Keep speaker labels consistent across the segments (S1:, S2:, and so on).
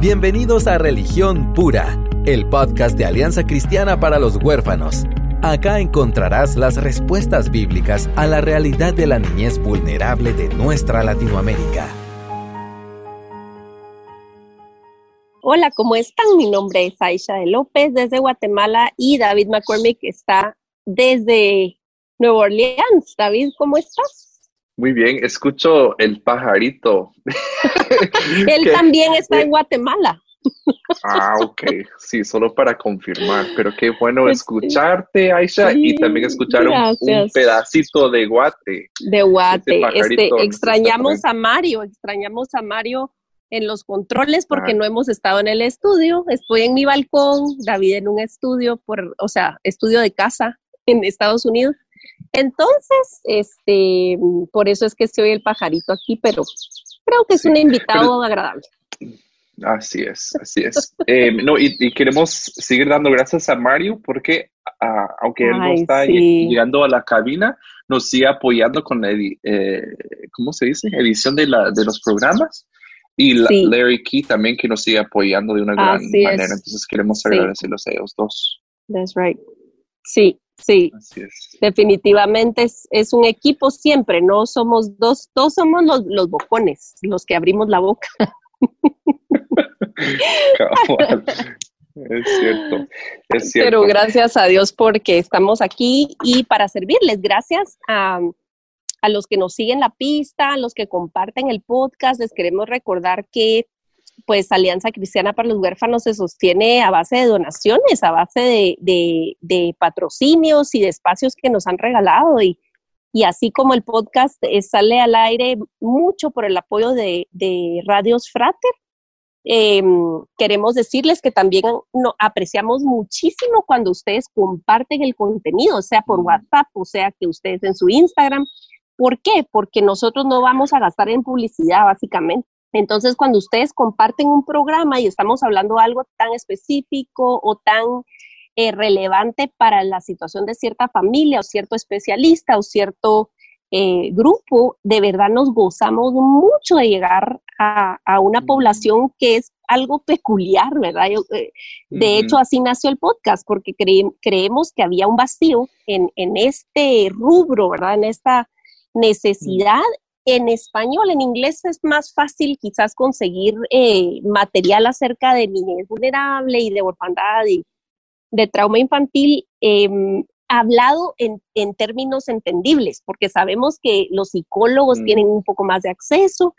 S1: Bienvenidos a Religión Pura, el podcast de Alianza Cristiana para los Huérfanos. Acá encontrarás las respuestas bíblicas a la realidad de la niñez vulnerable de nuestra Latinoamérica.
S2: Hola, ¿cómo están? Mi nombre es Aisha López desde Guatemala y David McCormick está desde Nueva Orleans. David, ¿cómo estás?
S3: Muy bien, escucho el pajarito.
S2: Él también está en Guatemala.
S3: Ah, ok, sí, solo para confirmar, pero qué bueno pues escucharte, Aisha, y también escuchar un, pedacito de guate.
S2: De guate, este, extrañamos a Mario, extrañamos a Mario en los controles porque ah. no hemos estado en el estudio, estoy en mi balcón, David en un estudio, por, o sea, estudio de casa en Estados Unidos. Entonces, este, por eso es que estoy el pajarito aquí, pero creo que es un invitado agradable.
S3: Así es, así es. Eh, no, y, queremos seguir dando gracias a Mario porque aunque él no está llegando a la cabina, nos sigue apoyando con la, eh, ¿cómo se dice? Edición de, la, de los programas. Y Larry Key también que nos sigue apoyando de una gran manera. Entonces queremos agradecerlos a ellos dos.
S2: That's right. Sí, Sí, definitivamente es, un equipo siempre, no somos dos, todos somos los, los bocones, los que abrimos la boca.
S3: es cierto, es cierto.
S2: Pero gracias a Dios porque estamos aquí y para servirles, gracias a, a los que nos siguen la pista, a los que comparten el podcast, les queremos recordar que pues Alianza Cristiana para los Huérfanos se sostiene a base de donaciones, a base de, patrocinios y de espacios que nos han regalado y, y así como el podcast eh, sale al aire mucho por el apoyo de, Radios Frater, em, queremos decirles que también no, apreciamos muchísimo cuando ustedes comparten el contenido, sea por WhatsApp o sea que ustedes en su Instagram. ¿Por qué? Porque nosotros no vamos a gastar en publicidad, básicamente. Entonces, cuando ustedes comparten un programa y estamos hablando de algo tan específico o tan eh, relevante para la situación de cierta familia o cierto especialista o cierto eh, grupo, de verdad nos gozamos mucho de llegar a, una población que es algo peculiar, ¿verdad? Eh, de hecho, así nació el podcast, porque creemos que había un vacío en, en este rubro, ¿verdad? En esta necesidad en español, en inglés es más fácil quizás conseguir eh, material acerca de niñez vulnerable y de orfandad y de trauma infantil em, hablado en, términos entendibles, porque sabemos que los psicólogos mm. tienen un poco más de acceso,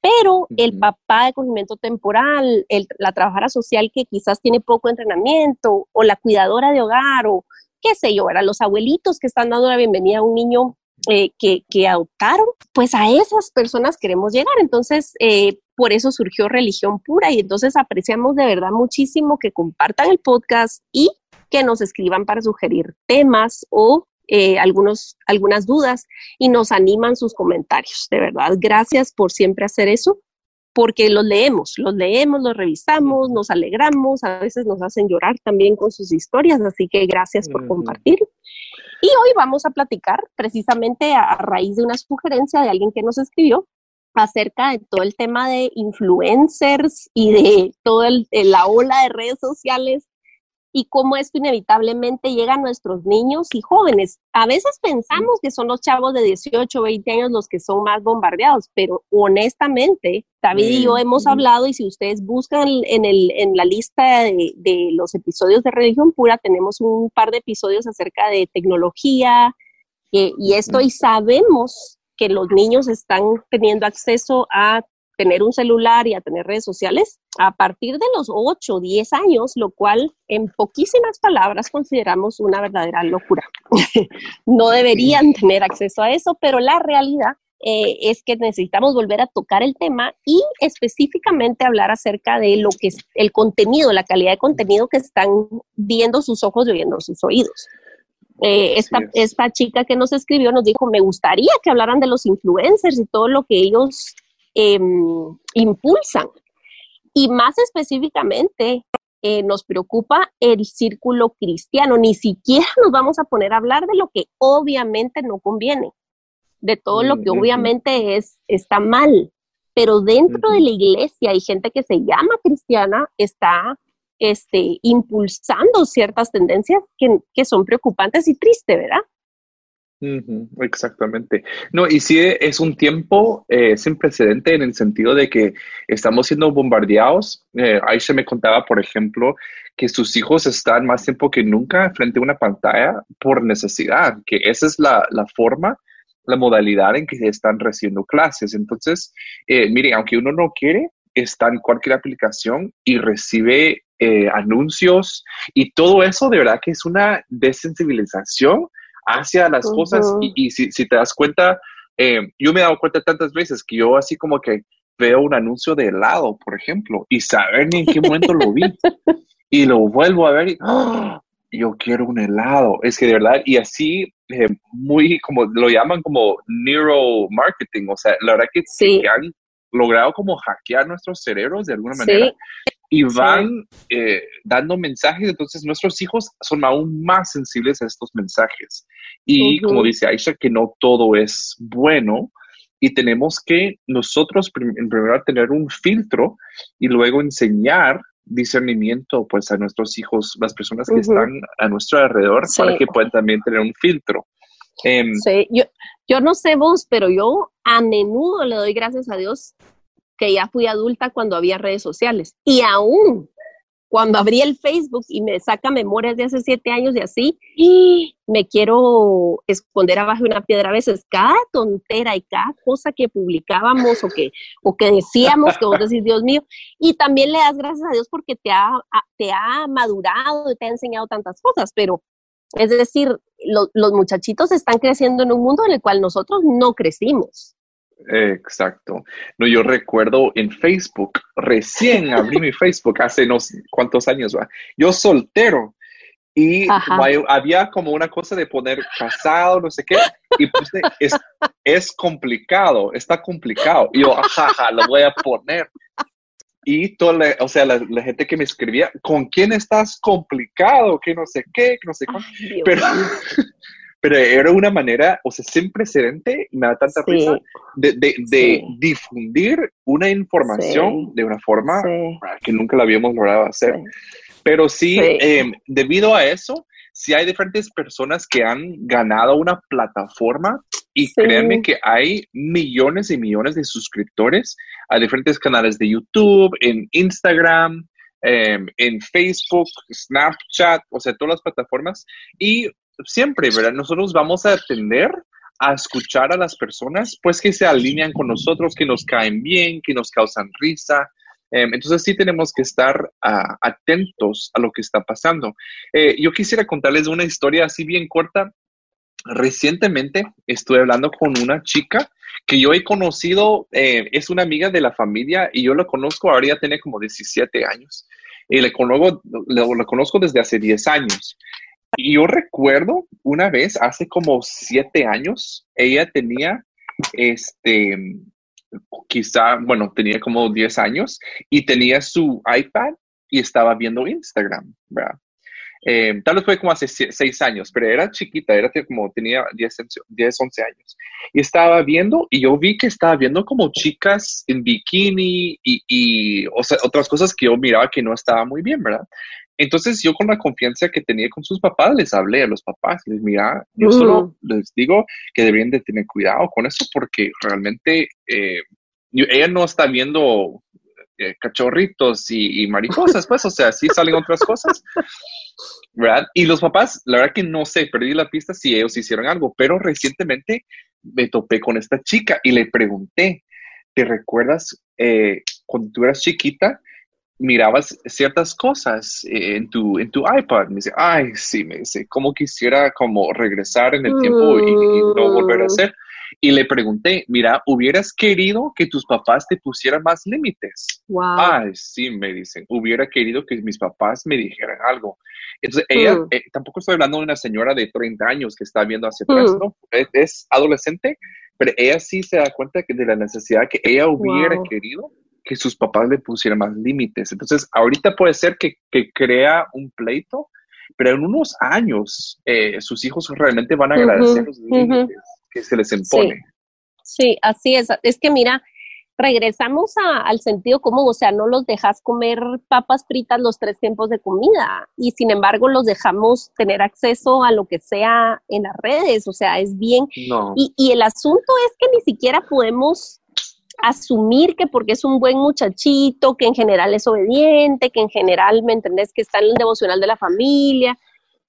S2: pero el papá de acogimiento temporal, la trabajadora social que quizás tiene poco entrenamiento, o la cuidadora de hogar, o qué sé yo, los abuelitos que están dando la bienvenida a un niño eh, que, que, adoptaron, pues a esas personas queremos llegar. Entonces, eh, por eso surgió Religión Pura y entonces apreciamos de verdad muchísimo que compartan el podcast y que nos escriban para sugerir temas o eh, algunos, algunas dudas y nos animan sus comentarios. De verdad, gracias por siempre hacer eso porque los leemos, los leemos, los revisamos, nos alegramos, a veces nos hacen llorar también con sus historias, así que gracias por compartir. Y hoy vamos a platicar precisamente a, raíz de una sugerencia de alguien que nos escribió acerca de todo el tema de influencers y de toda la ola de redes sociales y cómo esto inevitablemente llega a nuestros niños y jóvenes. A veces pensamos que son los chavos de 18 o 20 años los que son más bombardeados, pero honestamente, David y yo hemos hablado y si ustedes buscan en, el, en la lista de, los episodios de Religión Pura, tenemos un par de episodios acerca de tecnología eh, y esto y sabemos que los niños están teniendo acceso a tener un celular y a tener redes sociales a partir de los 8 o 10 años, lo cual en poquísimas palabras consideramos una verdadera locura. no deberían tener acceso a eso, pero la realidad eh, es que necesitamos volver a tocar el tema y específicamente hablar acerca de lo que es el contenido, la calidad de contenido que están viendo sus ojos y oyendo sus oídos. Eh, esta, esta chica que nos escribió nos dijo, me gustaría que hablaran de los influencers y todo lo que ellos Em, impulsan. Y más específicamente, eh, nos preocupa el círculo cristiano. Ni siquiera nos vamos a poner a hablar de lo que obviamente no conviene, de todo lo que obviamente es, está mal. pero dentro de la iglesia hay gente que se llama cristiana, está este, impulsando ciertas tendencias que, que son preocupantes y tristes, ¿verdad?
S3: Exactamente. No, y sí es un tiempo eh, sin precedente en el sentido de que estamos siendo bombardeados. Eh, Aisha me contaba, por ejemplo, que sus hijos están más tiempo que nunca frente a una pantalla por necesidad, que esa es la, la forma, la modalidad en que están recibiendo clases. Entonces, eh, mire, aunque uno no quiere, está en cualquier aplicación y recibe eh, anuncios y todo eso de verdad que es una desensibilización hacia las cosas y, si, te das cuenta, eh, yo me he dado cuenta tantas veces que yo así como que veo un anuncio de helado, por ejemplo, y saber ni en qué momento lo vi y lo vuelvo a ver y ¡ah! yo quiero un helado. Es que de verdad, y así eh, muy como lo llaman como neuromarketing, o sea, la verdad que, sí. han logrado como hackear nuestros cerebros de alguna manera y van eh, dando mensajes, entonces nuestros hijos son aún más sensibles a estos mensajes. Y como dice Aisha, que no todo es bueno. Y tenemos que nosotros en primer lugar tener un filtro y luego enseñar discernimiento pues a nuestros hijos, las personas que están a nuestro alrededor, para que puedan también tener un filtro.
S2: Em, sí, yo, yo no sé vos, pero yo a menudo le doy gracias a Dios que ya fui adulta cuando había redes sociales. Y aún cuando abrí el Facebook y me saca memorias de hace siete años y así, y me quiero esconder abajo de una piedra a veces. Cada tontera y cada cosa que publicábamos o que, o que decíamos, que vos decís, Dios mío, y también le das gracias a Dios porque te ha, te ha madurado y te ha enseñado tantas cosas, pero es decir, los muchachitos están creciendo en un mundo en el cual nosotros no crecimos.
S3: Exacto. No, yo recuerdo en Facebook, recién abrí mi Facebook hace no cuántos años va. Yo soltero y había como una cosa de poner casado, no sé qué, y puse, es, es complicado, está complicado. Y yo, jaja, lo voy a poner. Y toda la, o sea, la, gente que me escribía, ¿con quién estás complicado? Que no sé qué, que no sé cuánto. Pero, pero era una manera, o sea, sin precedente, me da tanta risa, de, de, difundir una información de una forma que nunca la habíamos logrado hacer. Pero sí, em, debido a eso, sí hay diferentes personas que han ganado una plataforma y créanme que hay millones y millones de suscriptores a diferentes canales de YouTube, en Instagram, em, en Facebook, Snapchat, o sea, todas las plataformas. Y siempre, ¿verdad? Nosotros vamos a atender a escuchar a las personas, pues que se alinean con nosotros, que nos caen bien, que nos causan risa. Em, entonces sí tenemos que estar atentos a lo que está pasando. Eh, yo quisiera contarles una historia así bien corta. Recientemente estuve hablando con una chica que yo he conocido, eh, es una amiga de la familia y yo la conozco, ahora ya tiene como 17 años. Y le conozco, la conozco desde hace 10 años. Y yo recuerdo una vez, hace como siete años, ella tenía, este, quizá, bueno, tenía como diez años y tenía su iPad y estaba viendo Instagram, ¿verdad? Eh, tal vez fue como hace seis años, pero era chiquita, era como tenía 10, 10, 11 años. Y estaba viendo, y yo vi que estaba viendo como chicas en bikini y, y o sea, otras cosas que yo miraba que no estaba muy bien, ¿verdad? Entonces yo con la confianza que tenía con sus papás les hablé a los papás, les mira, yo solo mm. les digo que deberían de tener cuidado con eso porque realmente eh, ella no está viendo eh, cachorritos y, mariposas, pues, o sea, sí salen otras cosas, ¿verdad? Y los papás, la verdad que no sé, perdí la pista si ellos hicieron algo, pero recientemente me topé con esta chica y le pregunté, ¿te recuerdas eh, cuando tú eras chiquita? Mirabas ciertas cosas en tu, en tu iPad. Me dice, ay, sí, me dice, ¿cómo quisiera como regresar en el tiempo y, no volver a hacer? Y le pregunté, mira, ¿hubieras querido que tus papás te pusieran más límites? Wow. Ay, sí, me dicen, hubiera querido que mis papás me dijeran algo. Entonces, ella, mm. eh, tampoco estoy hablando de una señora de 30 años que está viendo hacia atrás, mm. ¿no? Es, adolescente, pero ella sí se da cuenta que de la necesidad que ella hubiera querido que sus papás le pusieran más límites. Entonces, ahorita puede ser que, crea un pleito, pero en unos años eh, sus hijos realmente van a agradecer los límites que se les impone.
S2: Sí. así es. Es que mira, regresamos al sentido común, o sea, no los dejas comer papas fritas los tres tiempos de comida y sin embargo los dejamos tener acceso a lo que sea en las redes, o sea, es bien. Y, y el asunto es que ni siquiera podemos asumir que porque es un buen muchachito, que en general es obediente, que en general, ¿me entendés? Que está en el devocional de la familia,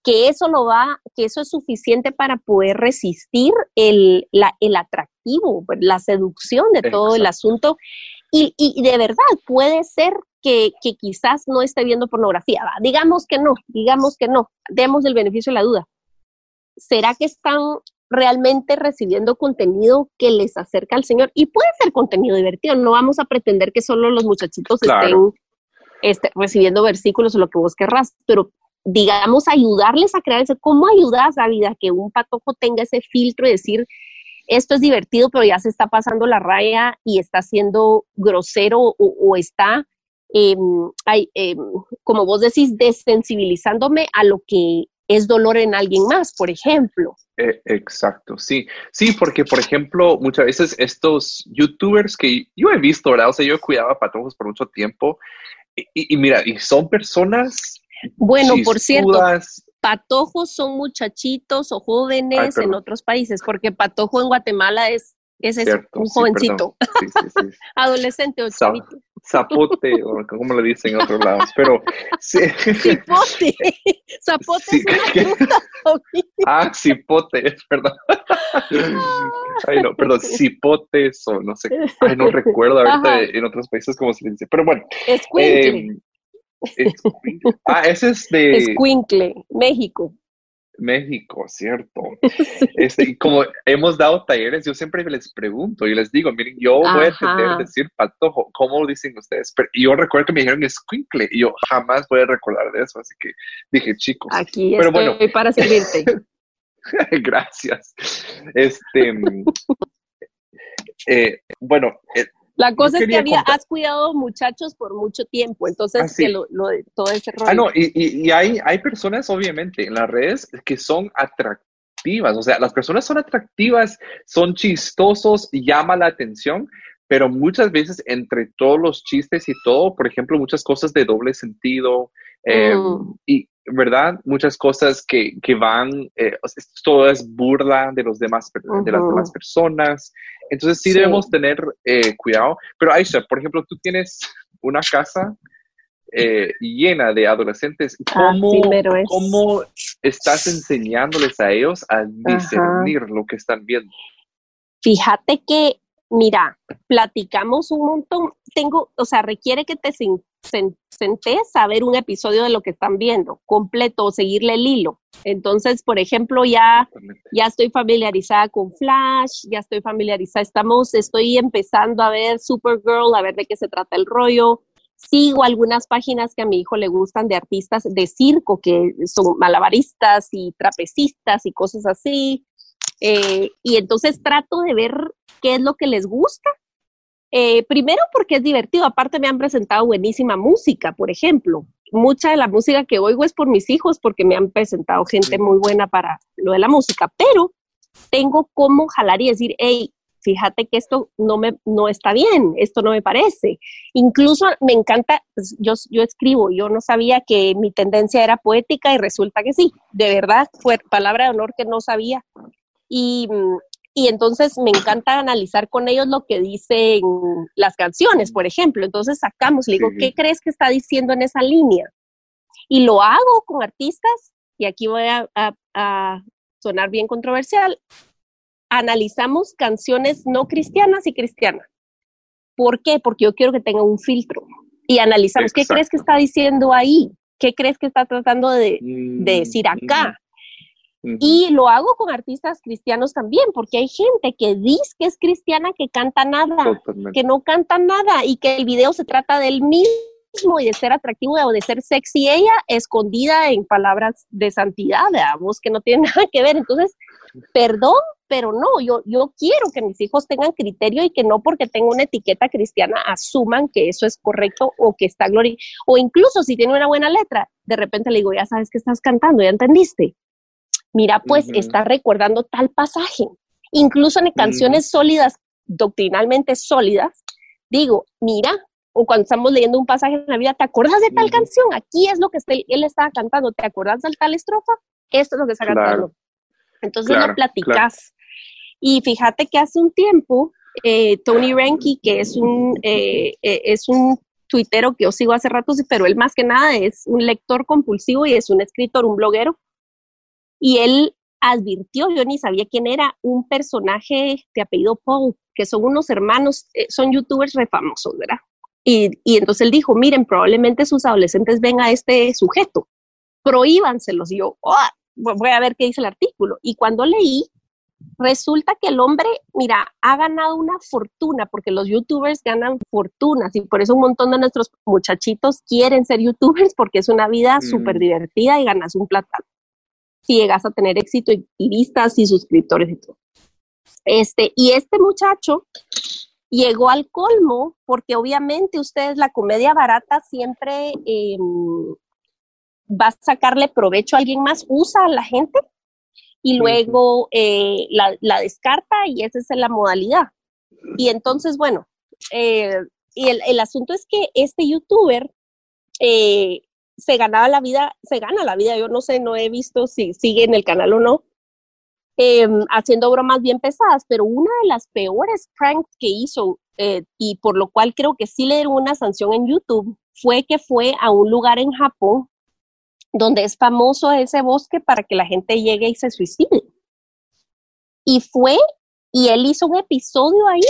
S2: que eso lo va, que eso es suficiente para poder resistir el, la, el atractivo, la seducción de todo el asunto. Y, y, de verdad puede ser que, que quizás no esté viendo pornografía. Digamos que no, digamos que no, demos el beneficio de la duda. ¿Será que están realmente recibiendo contenido que les acerca al Señor? Y puede ser contenido divertido, no vamos a pretender que solo los muchachitos estén este, recibiendo versículos o lo que vos querrás, pero digamos, ayudarles a crear ese, ¿cómo ayudas a vida que un patojo tenga ese filtro y decir, esto es divertido, pero ya se está pasando la raya y está siendo grosero o, está, em, em, como vos decís, desensibilizándome a lo que es dolor en alguien más, por ejemplo.
S3: E, exacto, sí. Sí, porque, por ejemplo, muchas veces estos youtubers que yo he visto, ¿verdad? O sea, yo cuidaba patojos por mucho tiempo y mira, y son personas
S2: bueno, por cierto, patojos son muchachitos o jóvenes en otros países, porque patojo en Guatemala es, es un jovencito, adolescente o chavito.
S3: Zapote, o como le dicen en otros lados, pero...
S2: Cipote, zapote es una fruta.
S3: ah, cipote, es verdad. Ay, no, perdón, cipotes o no sé, ay, no recuerdo ahorita en otros países cómo se dice, pero bueno.
S2: Es eh,
S3: ah, ese es de...
S2: Escuincle, México.
S3: México, cierto. Este, como hemos dado talleres, yo siempre les pregunto y les digo, miren, yo voy a entender decir patojo, ¿cómo lo dicen ustedes? Pero yo recuerdo que me dijeron escuincle y yo jamás voy a recordar de eso, así que dije, chicos.
S2: Aquí pero estoy bueno, para servirte.
S3: Gracias. Este, eh, bueno, eh,
S2: la cosa es que había, has cuidado muchachos por mucho tiempo, entonces ah, que lo, de todo ese rollo.
S3: Ah, no, y, y, hay, hay personas, obviamente, en las redes que son atractivas, o sea, las personas son atractivas, son chistosos, llama la atención, pero muchas veces entre todos los chistes y todo, por ejemplo, muchas cosas de doble sentido, em, mm. y, ¿verdad? Muchas cosas que, que van, eh, todo es burla de, los demás, de las demás personas. Entonces sí, debemos tener eh, cuidado. Pero Aisha, por ejemplo, tú tienes una casa eh, llena de adolescentes. Ah, ¿Cómo, estás enseñándoles a ellos a discernir lo que están viendo?
S2: Fíjate que mira, platicamos un montón, tengo, o sea, requiere que te sentes a ver un episodio de lo que están viendo, completo, o seguirle el hilo. Entonces, por ejemplo, ya, ya estoy familiarizada con Flash, ya estoy familiarizada, estamos, estoy empezando a ver Supergirl, a ver de qué se trata el rollo. Sigo algunas páginas que a mi hijo le gustan de artistas de circo, que son malabaristas y trapecistas y cosas así. Eh, y entonces trato de ver qué es lo que les gusta. Eh, primero porque es divertido, aparte me han presentado buenísima música, por ejemplo. Mucha de la música que oigo es por mis hijos porque me han presentado gente muy buena para lo de la música, pero tengo cómo jalar y decir, hey, fíjate que esto no, me, no está bien, esto no me parece. Incluso me encanta, pues, yo, yo escribo, yo no sabía que mi tendencia era poética y resulta que sí, de verdad, fue palabra de honor que no sabía. Y, y entonces me encanta analizar con ellos lo que dicen las canciones, por ejemplo. Entonces sacamos, le digo, ¿qué crees que está diciendo en esa línea? Y lo hago con artistas, y aquí voy a, a sonar bien controversial, analizamos canciones no cristianas y cristianas. ¿Por qué? Porque yo quiero que tenga un filtro. Y analizamos, ¿qué crees que está diciendo ahí? ¿Qué crees que está tratando de, de decir acá? Y lo hago con artistas cristianos también, porque hay gente que dice que es cristiana que canta nada, que no canta nada y que el video se trata del mismo y de ser atractivo o de ser sexy ella escondida en palabras de santidad, voz que no tiene nada que ver. Entonces, perdón, pero no, yo, yo quiero que mis hijos tengan criterio y que no porque tengo una etiqueta cristiana asuman que eso es correcto o que está gloria. O incluso si tiene una buena letra, de repente le digo, ya sabes que estás cantando, ya entendiste mira, pues está recordando tal pasaje. Incluso en canciones sólidas, doctrinalmente sólidas, digo, mira, o cuando estamos leyendo un pasaje en la vida, ¿te acuerdas de tal canción? Aquí es lo que él estaba cantando, ¿te acuerdas de tal estrofa? Esto es lo que está cantando. Entonces lo platicas. Y fíjate que hace un tiempo, eh, Tony Ranky, que es un, eh, eh, es un tuitero que yo sigo hace rato, pero él más que nada es un lector compulsivo y es un escritor, un bloguero. Y él advirtió, yo ni sabía quién era, un personaje de apellido Paul, que son unos hermanos, son youtubers refamosos, ¿verdad? Y, y, entonces él dijo, miren, probablemente sus adolescentes ven a este sujeto, prohíbanselos. Y yo, oh, voy a ver qué dice el artículo. Y cuando leí, resulta que el hombre, mira, ha ganado una fortuna, porque los youtubers ganan fortunas y por eso un montón de nuestros muchachitos quieren ser youtubers porque es una vida mm. súper divertida y ganas un platano. Si llegas a tener éxito y, vistas y suscriptores y todo. Este, y este muchacho llegó al colmo porque obviamente ustedes la comedia barata siempre eh, va a sacarle provecho a alguien más, usa a la gente y luego eh, la, descarta y esa es la modalidad. Y entonces, bueno, eh, y el, asunto es que este youtuber eh, se ganaba la vida, se gana la vida, yo no sé, no he visto si sigue en el canal o no, em, haciendo bromas bien pesadas, pero una de las peores pranks que hizo, y por lo cual creo que sí le dieron una sanción en YouTube, fue que fue a un lugar en Japón donde es famoso ese bosque para que la gente llegue y se suicide. Y fue, y él hizo un episodio ahí,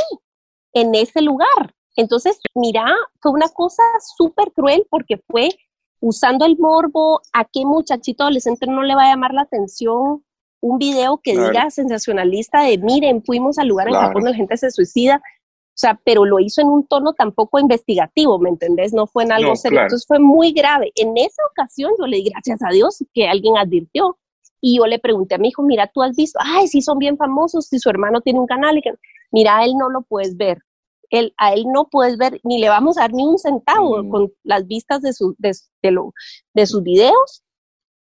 S2: en ese lugar. Entonces, mira, fue una cosa súper cruel porque fue usando el morbo, a qué muchachito adolescente no le va a llamar la atención un video que diga sensacionalista de, miren, fuimos al lugar en Japón donde la gente se suicida. O sea, pero lo hizo en un tono tampoco investigativo, ¿me entendés? No fue en algo serio. Entonces fue muy grave. En esa ocasión yo le di gracias a Dios que alguien advirtió. Y yo le pregunté a mi hijo, mira, tú has visto, ay, sí son bien famosos, si su hermano tiene un canal, y que, mira, él no lo puedes ver. Él, a él no puedes ver, ni le vamos a dar ni un centavo mm. con las vistas de, su, de, lo, de sus videos,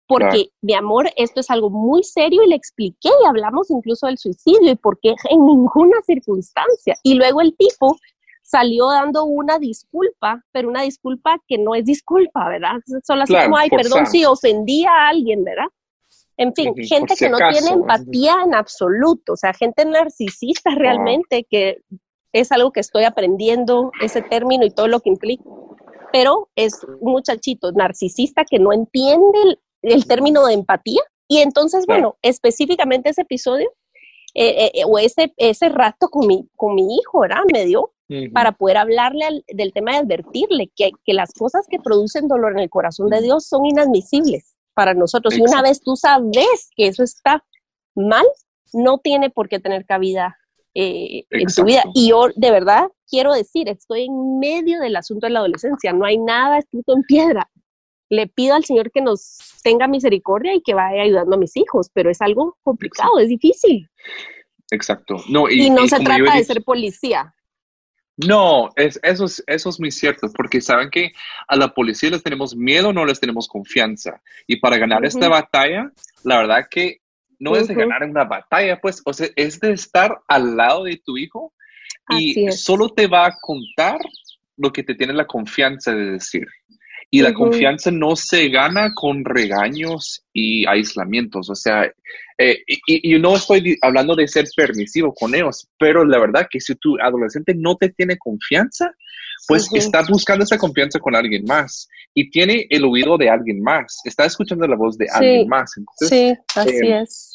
S2: porque, mi amor, esto es algo muy serio y le expliqué y hablamos incluso del suicidio y por qué en ninguna circunstancia. Y luego el tipo salió dando una disculpa, pero una disculpa que no es disculpa, ¿verdad? Solo así como, ay, perdón si ofendí a alguien, ¿verdad? En fin, gente que no tiene empatía en absoluto, o sea, gente narcisista realmente, que es algo que estoy aprendiendo, ese término y todo lo que implica. Pero es un muchachito narcisista que no entiende el término de empatía. Y entonces, bueno, específicamente ese episodio eh, eh, o ese, ese rato con mi, con mi hijo, ¿verdad? Me dio para poder hablarle del tema de advertirle que, que, las cosas que producen dolor en el corazón de Dios son inadmisibles para nosotros. Y una vez tú sabes que eso está mal, no tiene por qué tener cabida eh, en tu vida. Y yo de verdad quiero decir, estoy en medio del asunto de la adolescencia, no hay nada escrito en piedra le pido al Señor que nos tenga misericordia y que vaya ayudando a mis hijos, pero es algo complicado, es difícil.
S3: Exacto. No,
S2: y, no se trata de ser policía.
S3: No, es, eso, es, eso es muy cierto, porque saben que a la policía les tenemos miedo, no les tenemos confianza. Y para ganar esta batalla, la verdad que no es de ganar una batalla, pues, o sea, es de estar al lado de tu hijo y solo te va a contar lo que te tiene la confianza de decir. Y la confianza no se gana con regaños y aislamientos. O sea, eh, y, no estoy hablando de ser permisivo con ellos, pero la verdad que si tu adolescente no te tiene confianza, pues está buscando esa confianza con alguien más y tiene el oído de alguien más, está escuchando la voz de alguien más.
S2: sí, así eh, es.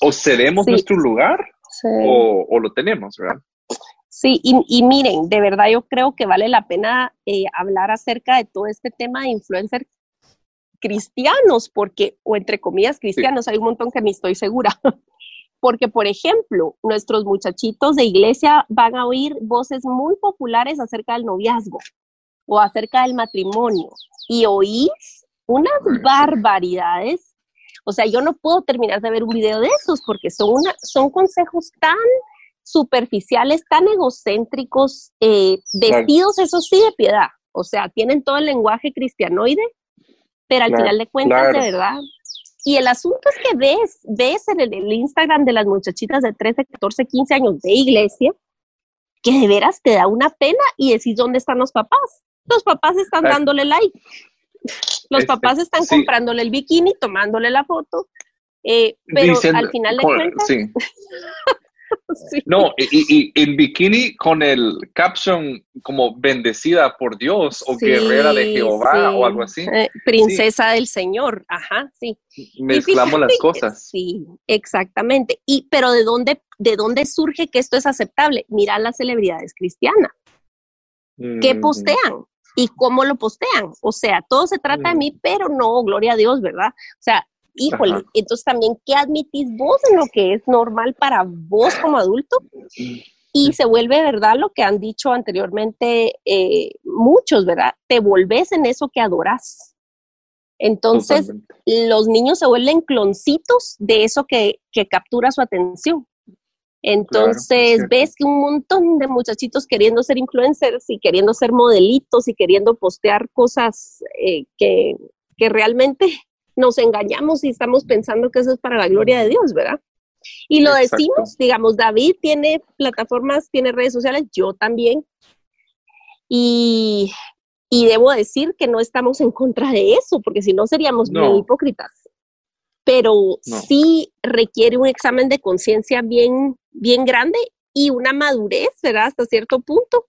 S3: O cedemos nuestro lugar o, o, lo tenemos, ¿verdad?
S2: Sí, y, miren, de verdad yo creo que vale la pena eh, hablar acerca de todo este tema de influencers cristianos, porque, o entre comillas cristianos, hay un montón que ni estoy segura. Porque, por ejemplo, nuestros muchachitos de iglesia van a oír voces muy populares acerca del noviazgo o acerca del matrimonio y oís unas barbaridades. O sea, yo no puedo terminar de ver un video de esos porque son, una, son consejos tan superficiales, tan egocéntricos, eh, vestidos, eso sí, de piedad. O sea, tienen todo el lenguaje cristianoide, pero al final de cuentas, de verdad. Y el asunto es que ves, ves en el, Instagram de las muchachitas de 13, 14, 15 años de iglesia, que de veras te da una pena y decís dónde están los papás. Los papás están dándole like. Los este, papás están comprándole el bikini, tomándole la foto, eh, pero al final de cuentas...
S3: No, y, en bikini con el caption como bendecida por Dios o guerrera de Jehová o algo así.
S2: Eh, princesa del Señor, ajá, sí.
S3: Mezclamos las cosas.
S2: Sí, exactamente. Y pero de dónde de dónde surge que esto es aceptable? Mira las celebridades cristianas. ¿Qué postean? ¿Y cómo lo postean? O sea, todo se trata de mm. mí, pero no, gloria a Dios, ¿verdad? O sea, híjole, entonces también, ¿qué admitís vos en lo que es normal para vos como adulto? Y se vuelve verdad lo que han dicho anteriormente eh, muchos, ¿verdad? Te volvés en eso que adoras. Entonces, los niños se vuelven cloncitos de eso que, captura su atención. Entonces, ves que un montón de muchachitos queriendo ser influencers y queriendo ser modelitos y queriendo postear cosas eh, que, que realmente nos engañamos y estamos pensando que eso es para la gloria de Dios, ¿verdad? Y lo decimos, digamos, David tiene plataformas, tiene redes sociales, yo también. Y, debo decir que no estamos en contra de eso, porque si no seríamos muy hipócritas. Pero sí requiere un examen de conciencia bien, bien grande y una madurez, ¿verdad? Hasta cierto punto.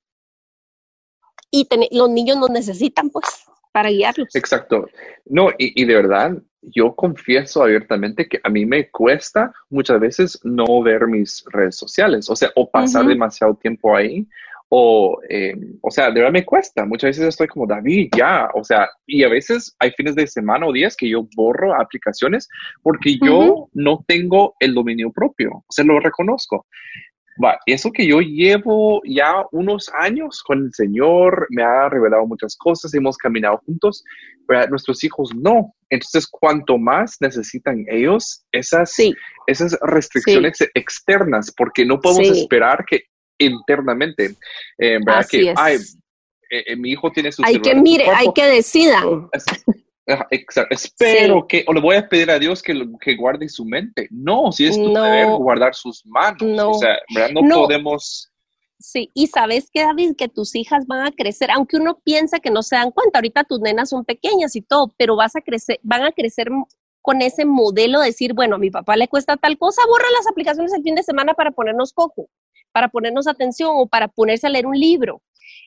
S2: Y los niños nos necesitan, pues para guiarlos.
S3: Exacto. No, y, de verdad, yo confieso abiertamente que a mí me cuesta muchas veces no ver mis redes sociales, o sea, o pasar demasiado tiempo ahí, o, eh, o sea, de verdad me cuesta. Muchas veces estoy como, David, ya, o sea, y a veces hay fines de semana o días que yo borro aplicaciones porque yo no tengo el dominio propio, o sea, lo reconozco. Va, eso que yo llevo ya unos años con el Señor, me ha revelado muchas cosas, hemos caminado juntos, pero nuestros hijos no. Entonces, cuanto más necesitan ellos esas, esas restricciones externas, porque no podemos esperar que internamente, eh, ¿verdad? que, ay, eh, eh, mi hijo tiene su
S2: Hay que mire, hay que decidan.
S3: Exacto. Espero que, o le voy a pedir a Dios que, que guarde su mente. No, si es tu deber guardar sus manos. No. O sea, no, no, podemos.
S2: Sí, y sabes que, David, que tus hijas van a crecer, aunque uno piensa que no se dan cuenta, ahorita tus nenas son pequeñas y todo, pero vas a crecer, van a crecer con ese modelo de decir, bueno, a mi papá le cuesta tal cosa, borra las aplicaciones el fin de semana para ponernos cojo, para ponernos atención o para ponerse a leer un libro.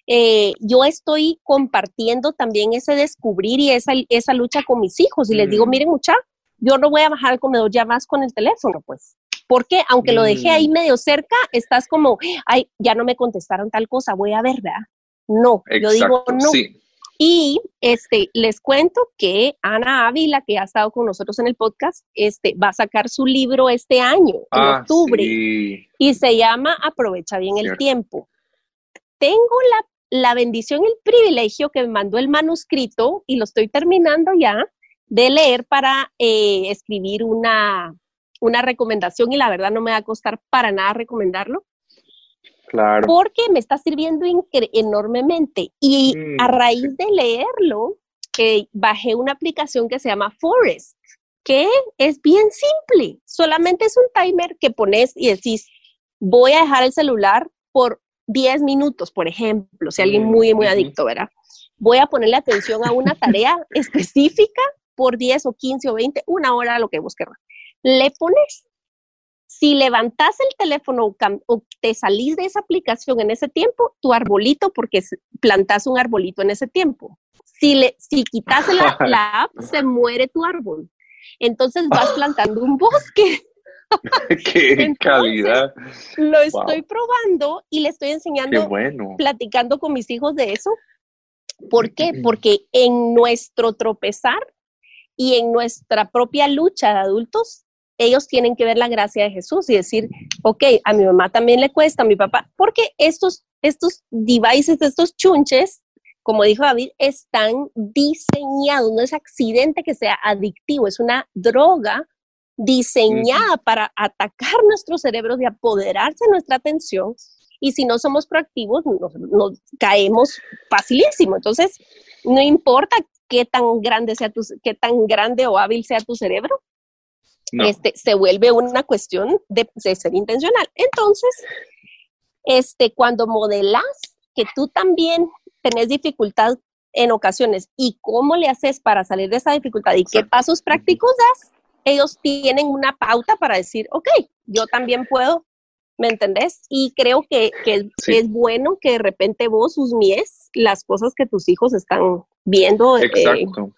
S2: Eh, yo estoy compartiendo también ese descubrir y esa, esa lucha con mis hijos y les digo, miren mucha, yo no voy a bajar al comedor ya más con el teléfono, pues. Porque aunque lo dejé ahí mm. medio cerca, estás como, ay, ya no me contestaron tal cosa, voy a ver, ¿verdad? No, yo digo no. Y este, les cuento que Ana Ávila, que ha estado con nosotros en el podcast, este, va a sacar su libro este año, en ah, octubre, y se llama Aprovecha bien el tiempo. Tengo la la bendición, el privilegio que me mandó el manuscrito, y lo estoy terminando ya, de leer para eh, escribir una, una recomendación y la verdad no me va a costar para nada recomendarlo.
S3: Claro.
S2: Porque me está sirviendo enormemente. Y mm, a raíz de leerlo, eh, bajé una aplicación que se llama Forest, que es bien simple. Solamente es un timer que pones y decís, voy a dejar el celular por 10 minutos, por ejemplo, si alguien muy, muy adicto, ¿verdad? Voy a ponerle atención a una tarea específica por 10 o 15 o 20, una hora, lo que vos querrás. Le pones, si levantas el teléfono o, te salís de esa aplicación en ese tiempo, tu arbolito, porque plantas un arbolito en ese tiempo. Si, le, si quitas la, la app, se muere tu árbol. Entonces vas plantando un bosque.
S3: Qué calidad.
S2: Lo estoy probando y le estoy enseñando, platicando con mis hijos de eso. ¿Por qué? Porque en nuestro tropezar y en nuestra propia lucha de adultos, ellos tienen que ver la gracia de Jesús y decir, ok, a mi mamá también le cuesta, a mi papá, porque estos, estos devices, estos chunches, como dijo David, están diseñados, no es accidente que sea adictivo, es una droga diseñada para atacar nuestros cerebros y apoderarse de nuestra atención. Y si no somos proactivos, nos, caemos facilísimo. Entonces, no importa qué tan grande sea tu, qué tan grande o hábil sea tu cerebro, este, se vuelve una cuestión de, ser intencional. Entonces, este, cuando modelas que tú también tenés dificultad en ocasiones y cómo le haces para salir de esa dificultad y qué pasos prácticos das, ellos tienen una pauta para decir, ok, yo también puedo, ¿me entendés? Y creo que, es bueno que de repente vos mies las cosas que tus hijos están viendo.
S3: Eh, Exacto.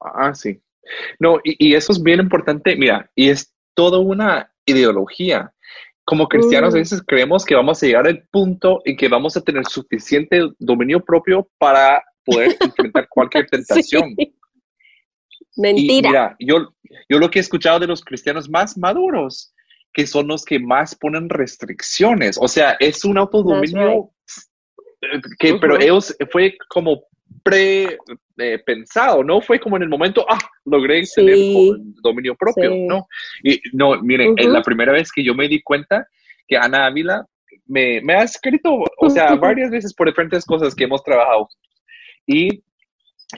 S3: ah, sí. No, y, y, eso es bien importante, mira, y es toda una ideología. Como cristianos a mm. veces creemos que vamos a llegar al punto en que vamos a tener suficiente dominio propio para poder enfrentar cualquier tentación.
S2: Mentira.
S3: mira, yo, yo lo que he escuchado de los cristianos más maduros, que son los que más ponen restricciones, o sea, es un autodominio que, pero ellos fue como pre eh, pensado, no fue como en el momento, ah, logré tener dominio propio, ¿no? Y no, miren, es la primera vez que yo me di cuenta que Ana Ávila me, me ha escrito, o sea, varias veces por diferentes cosas que hemos trabajado. Y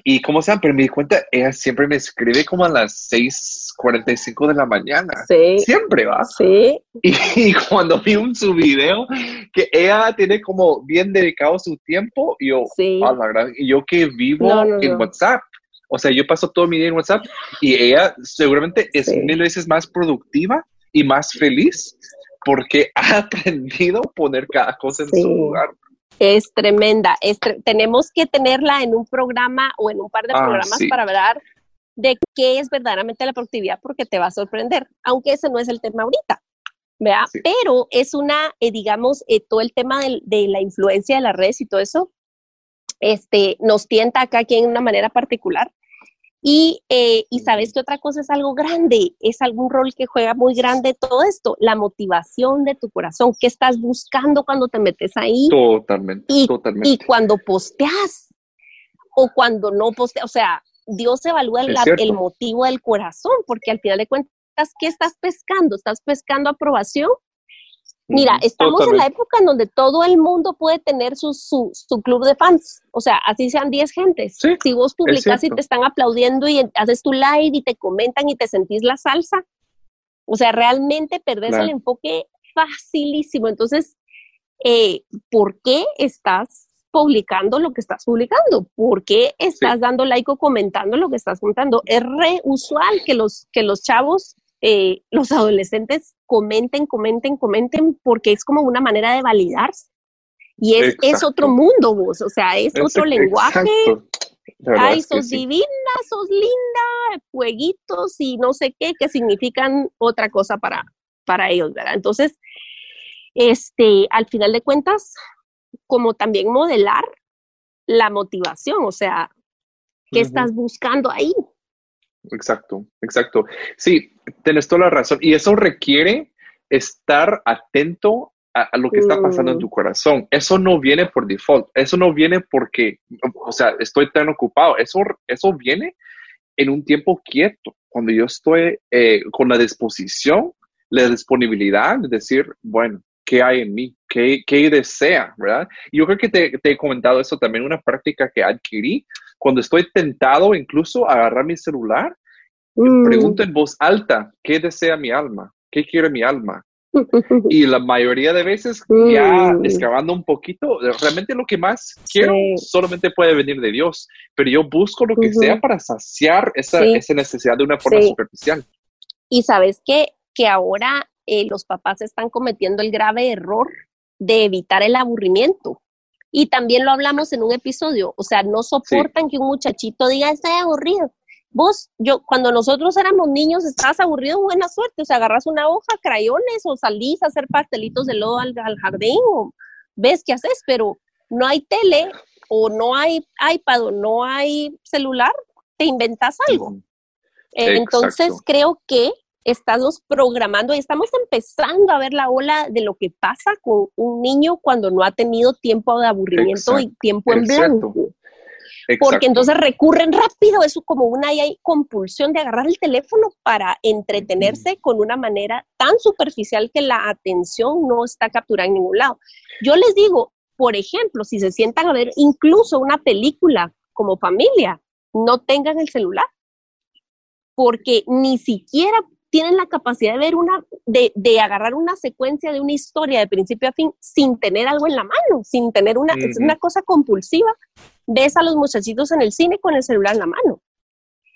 S3: y como sean, pero me di cuenta, ella siempre me escribe como a las 6:45 de la mañana. Sí. Siempre va.
S2: Sí.
S3: Y, cuando vi un su video, que ella tiene como bien dedicado su tiempo, y yo, sí. la y yo que vivo en WhatsApp. O sea, yo paso todo mi día en WhatsApp y ella seguramente es mil veces más productiva y más feliz porque ha aprendido a poner cada cosa en su lugar.
S2: Es tremenda. tenemos que tenerla en un programa o en un par de ah, programas para hablar de qué es verdaderamente la productividad porque te va a sorprender, aunque ese no es el tema ahorita. Pero es una, eh, digamos, eh, todo el tema de, de, la influencia de las redes y todo eso, este, nos tienta acá aquí en una manera particular. Y, eh, y sabes que otra cosa es algo grande, es algún rol que juega muy grande todo esto, la motivación de tu corazón, qué estás buscando cuando te metes ahí.
S3: Totalmente,
S2: y,
S3: totalmente.
S2: Y cuando posteas o cuando no posteas, o sea, Dios evalúa el, el motivo del corazón, porque al final de cuentas, ¿qué estás pescando? ¿Estás pescando aprobación Mira, estamos en la época en donde todo el mundo puede tener su, su, su club de fans, o sea, así sean 10 gentes. si vos publicas y te están aplaudiendo y haces tu live y te comentan y te sentís la salsa, o sea, realmente perdés el enfoque facilísimo. Entonces, eh, ¿por qué estás publicando lo que estás publicando? ¿Por qué estás dando like o comentando lo que estás contando? Es re usual que los, que los chavos eh, los adolescentes comenten, comenten, comenten, porque es como una manera de validarse. Y es, es otro mundo, vos, o sea, es, otro lenguaje. Ay, sos divina, sos linda, fueguitos y no sé qué, que significan otra cosa para, para ellos, ¿verdad? Entonces, este, al final de cuentas, como también modelar la motivación, o sea, ¿qué estás buscando ahí?
S3: Exacto, exacto. Sí, tienes toda la razón. Y eso requiere estar atento a, lo que está pasando en tu mm. corazón. Eso no viene por default. Eso no viene porque, o sea, estoy tan ocupado. Eso, eso viene en un tiempo quieto, cuando yo estoy eh, con la disposición, la disponibilidad de decir, bueno, ¿qué hay en mí? ¿Qué, qué desea? ¿Verdad? Yo creo que te, te, he comentado eso también, una práctica que adquirí cuando estoy tentado incluso a agarrar mi celular, mm. pregunto en voz alta, ¿qué desea mi alma? ¿Qué quiere mi alma? y la mayoría de veces, ya mm. excavando un poquito, realmente lo que más quiero solamente puede venir de Dios, pero yo busco lo que sea para saciar esa, esa, necesidad de una forma superficial.
S2: Y sabes que, que ahora eh, los papás están cometiendo el grave error de evitar el aburrimiento. Y también lo hablamos en un episodio, o sea, no soportan que un muchachito diga, estoy aburrido. Vos, yo, cuando nosotros éramos niños, estabas aburrido, buena suerte, o sea, agarras una hoja, crayones, o salís a hacer pastelitos de lodo al, jardín, o ves qué haces, pero no hay tele, o no hay iPad, o no hay celular, te inventas algo. Eh, entonces, creo que estamos programando y estamos empezando a ver la ola de lo que pasa con un niño cuando no ha tenido tiempo de aburrimiento y tiempo en blanco. Porque entonces recurren rápido, eso como una hay compulsión de agarrar el teléfono para entretenerse con una manera tan superficial que la atención no está capturada en ningún lado. Yo les digo, por ejemplo, si se sientan a ver incluso una película como familia, no tengan el celular, porque ni siquiera tienen la capacidad de ver una, de, de, agarrar una secuencia de una historia de principio a fin sin tener algo en la mano, sin tener una, es una cosa compulsiva. Ves a los muchachitos en el cine con el celular en la mano.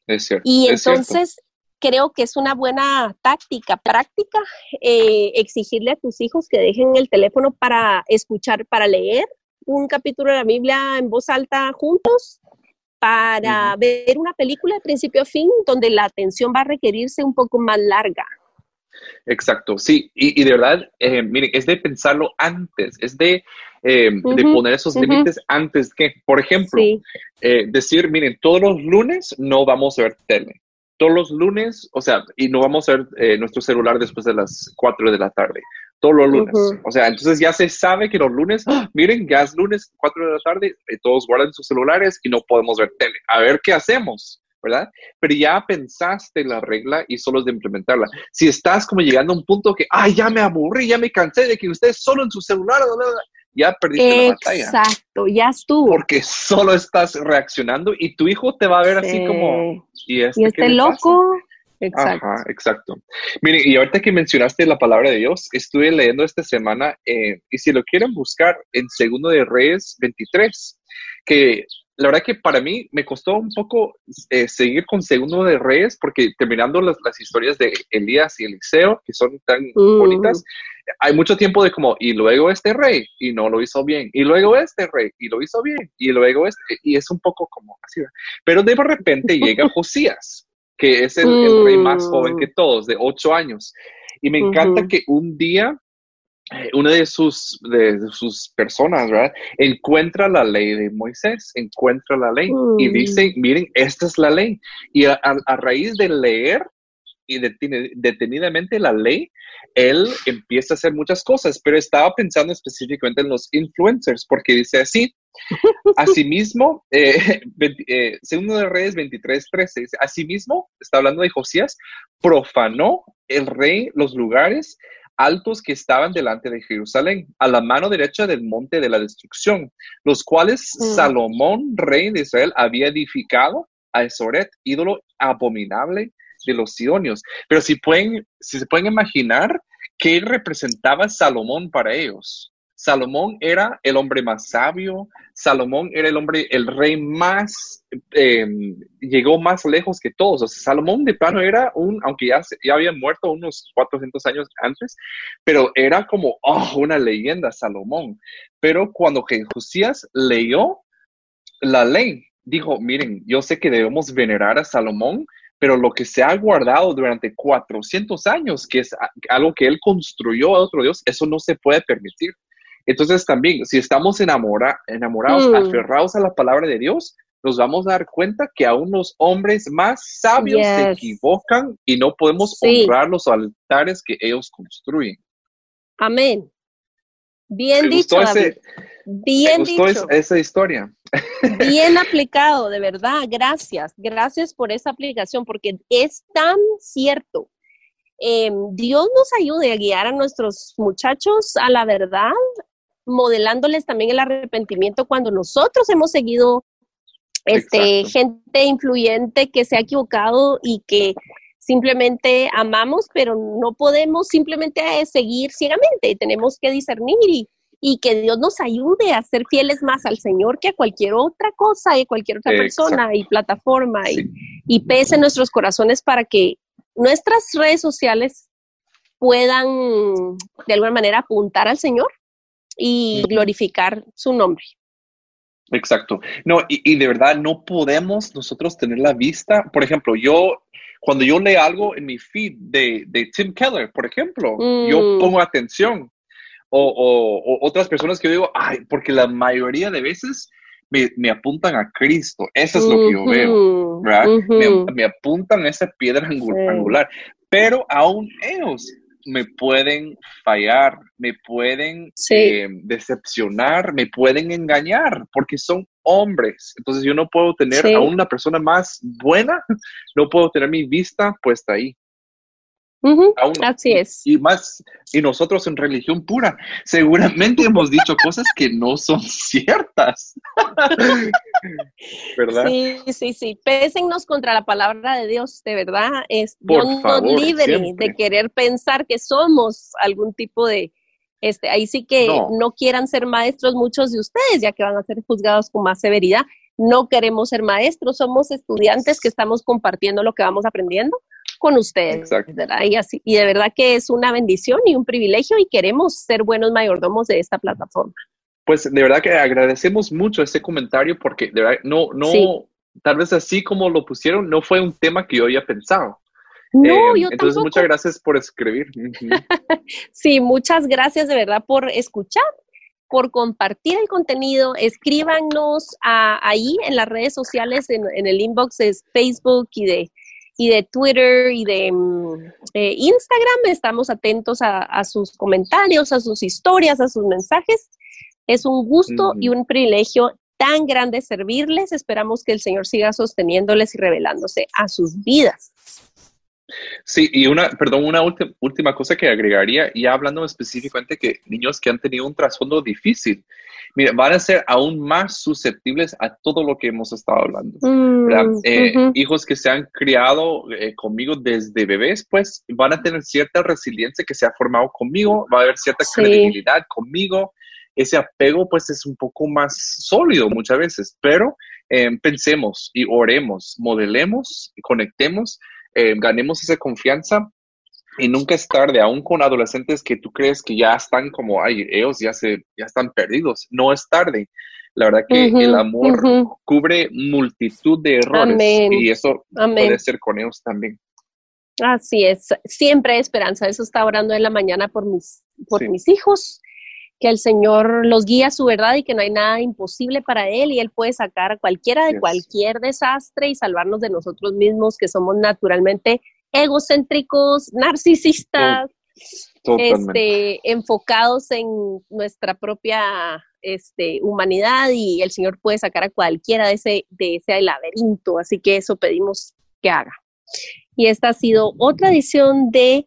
S3: Es cierto.
S2: Y entonces creo que es una buena táctica, práctica, eh, exigirle a tus hijos que dejen el teléfono para escuchar, para leer un capítulo de la Biblia en voz alta juntos, para ver una película de principio a fin donde la atención va a requerirse un poco más larga.
S3: Exacto, sí, y, de verdad, eh, miren, es de pensarlo antes, es de, eh, de poner esos límites antes que, por ejemplo, eh, decir, miren, todos los lunes no vamos a ver tele, todos los lunes, o sea, y no vamos a ver nuestro celular después de las 4 de la tarde, todos los lunes. O sea, entonces ya se sabe que los lunes, ¡ah! miren, ya es lunes, 4 de la tarde, y todos guardan sus celulares y no podemos ver tele. A ver qué hacemos. ¿verdad? Pero ya pensaste la regla y solo es de implementarla. Si estás como llegando a un punto que, ay, ya me aburrí, ya me cansé de que ustedes solo en su celular, ya perdiste la batalla.
S2: Exacto, ya estuvo.
S3: Porque solo estás reaccionando y tu hijo te va a ver así como,
S2: ¿y este, este loco?
S3: Exacto. Ajá, exacto. Mire, y ahorita que mencionaste la palabra de Dios, estuve leyendo esta semana, eh, y si lo quieren buscar, en Segundo de Reyes 23, que la verdad que para mí me costó un poco eh, seguir con Segundo de Reyes, porque terminando las, las, historias de Elías y Eliseo, que son tan mm. bonitas, hay mucho tiempo de como, y luego este rey, y no lo hizo bien, y luego este rey, y lo hizo bien, y luego este, y es un poco como así. Pero de repente llega Josías que es el, rey más joven que mm. todos, de ocho años. Y me encanta que un día eh, una de sus, de, sus personas, ¿verdad? Encuentra la ley de Moisés, encuentra la ley y mm. dice, miren, esta es la ley. Y a, raíz de leer y detenidamente la ley, él empieza a hacer muchas cosas, pero estaba pensando específicamente en los influencers, porque dice así, Asimismo, eh, eh, segundo de Reyes 23, 13, dice, asimismo, está hablando de Josías, profanó el rey los lugares altos que estaban delante de Jerusalén, a la mano derecha del monte de la destrucción, los cuales mm. Salomón, rey de Israel, había edificado a Esoret, ídolo abominable de los sidonios. Pero si pueden, si se pueden imaginar qué representaba Salomón para ellos. Salomón era el hombre más sabio, Salomón era el hombre, el rey más, em, llegó más lejos que todos. Salomón de plano era un, aunque ya, ya había muerto unos 400 años antes, pero era como, oh, una leyenda, Salomón. Pero cuando Josías leyó la ley, dijo, miren, yo sé que debemos venerar a Salomón, pero lo que se ha guardado durante 400 años, que es algo que él construyó a otro Dios, eso no se puede permitir. Entonces también, si estamos enamorados, mm. aferrados a la palabra de Dios, nos vamos a dar cuenta que aún los hombres más sabios se equivocan y no podemos honrar los altares que ellos construyen.
S2: Amén. Bien dicho, Bien
S3: dicho. esa historia.
S2: Bien aplicado, de verdad. Gracias. Gracias por esa aplicación, porque es tan cierto. Em, Dios nos ayude a guiar a nuestros muchachos a la verdad, modelándoles también el arrepentimiento cuando nosotros hemos seguido este, gente influyente que se ha equivocado y que simplemente amamos, pero no podemos simplemente seguir ciegamente, tenemos que discernir y, y, que Dios nos ayude a ser fieles más al Señor que a cualquier otra cosa y cualquier otra persona y plataforma y, y pese en nuestros corazones para que nuestras redes sociales puedan de alguna manera apuntar al Señor y glorificar su nombre.
S3: Exacto. No, y, de verdad no podemos nosotros tener la vista. Por ejemplo, yo, cuando yo leo algo en mi feed de, Tim Keller, por ejemplo, yo mm. pongo atención. O, otras personas que yo digo, ay, porque la mayoría de veces me, apuntan a Cristo. Eso es lo que yo veo, ¿verdad? me, apuntan a esa piedra angular. Pero aún ellos me pueden fallar, me pueden eh, decepcionar, me pueden engañar, porque son hombres. Entonces yo no puedo tener a una persona más buena, no puedo tener mi vista puesta ahí.
S2: Así es.
S3: Y más, y nosotros en religión pura, seguramente hemos dicho cosas que no son ciertas.
S2: ¿Verdad? Sí, sí, sí. Pésennos contra la palabra de Dios, de verdad. Es, Por Dios nos libre de querer pensar que somos algún tipo de, este, ahí sí que no. quieran ser maestros muchos de ustedes, ya que van a ser juzgados con más severidad. No queremos ser maestros, somos estudiantes que estamos compartiendo lo que vamos aprendiendo con ustedes. Y, así, y de verdad que es una bendición y un privilegio y queremos ser buenos mayordomos de esta plataforma.
S3: Pues de verdad que agradecemos mucho ese comentario porque de verdad no, no, tal vez así como lo pusieron, no fue un tema que yo había pensado.
S2: No, eh, yo
S3: Entonces, muchas gracias por escribir.
S2: sí, muchas gracias de verdad por escuchar, por compartir el contenido. Escríbanos ahí en las redes sociales, en, el inbox de Facebook y de, y de Twitter y de mm, eh, Instagram. Estamos atentos a, sus comentarios, a sus historias, a sus mensajes. Es un gusto y un privilegio tan grande servirles. Esperamos que el Señor siga sosteniéndoles y revelándose a sus vidas.
S3: Sí, y una, perdón, una última cosa que agregaría, ya hablando específicamente que niños que han tenido un trasfondo difícil, mira, van a ser aún más susceptibles a todo lo que hemos estado hablando. Mm, eh, hijos que se han criado eh, conmigo desde bebés, pues van a tener cierta resiliencia que se ha formado conmigo, va a haber cierta credibilidad conmigo. Ese apego, pues, es un poco más sólido muchas veces, pero eh, pensemos y oremos, modelemos, y conectemos eh, ganemos esa confianza y nunca es tarde, aún con adolescentes que tú crees que ya están como, ay, ellos ya, se, ya están perdidos. No es tarde. La verdad que el amor cubre multitud de errores y eso puede ser con ellos también.
S2: Así es, siempre hay esperanza. Eso está orando en la mañana por mis, por mis hijos que el Señor los guía a su verdad y que no hay nada imposible para Él y Él puede sacar a cualquiera de cualquier desastre y salvarnos de nosotros mismos que somos naturalmente egocéntricos, narcisistas, este, enfocados en nuestra propia este, humanidad y el Señor puede sacar a cualquiera de ese, de ese laberinto. Así que eso pedimos que haga. Y esta ha sido otra edición de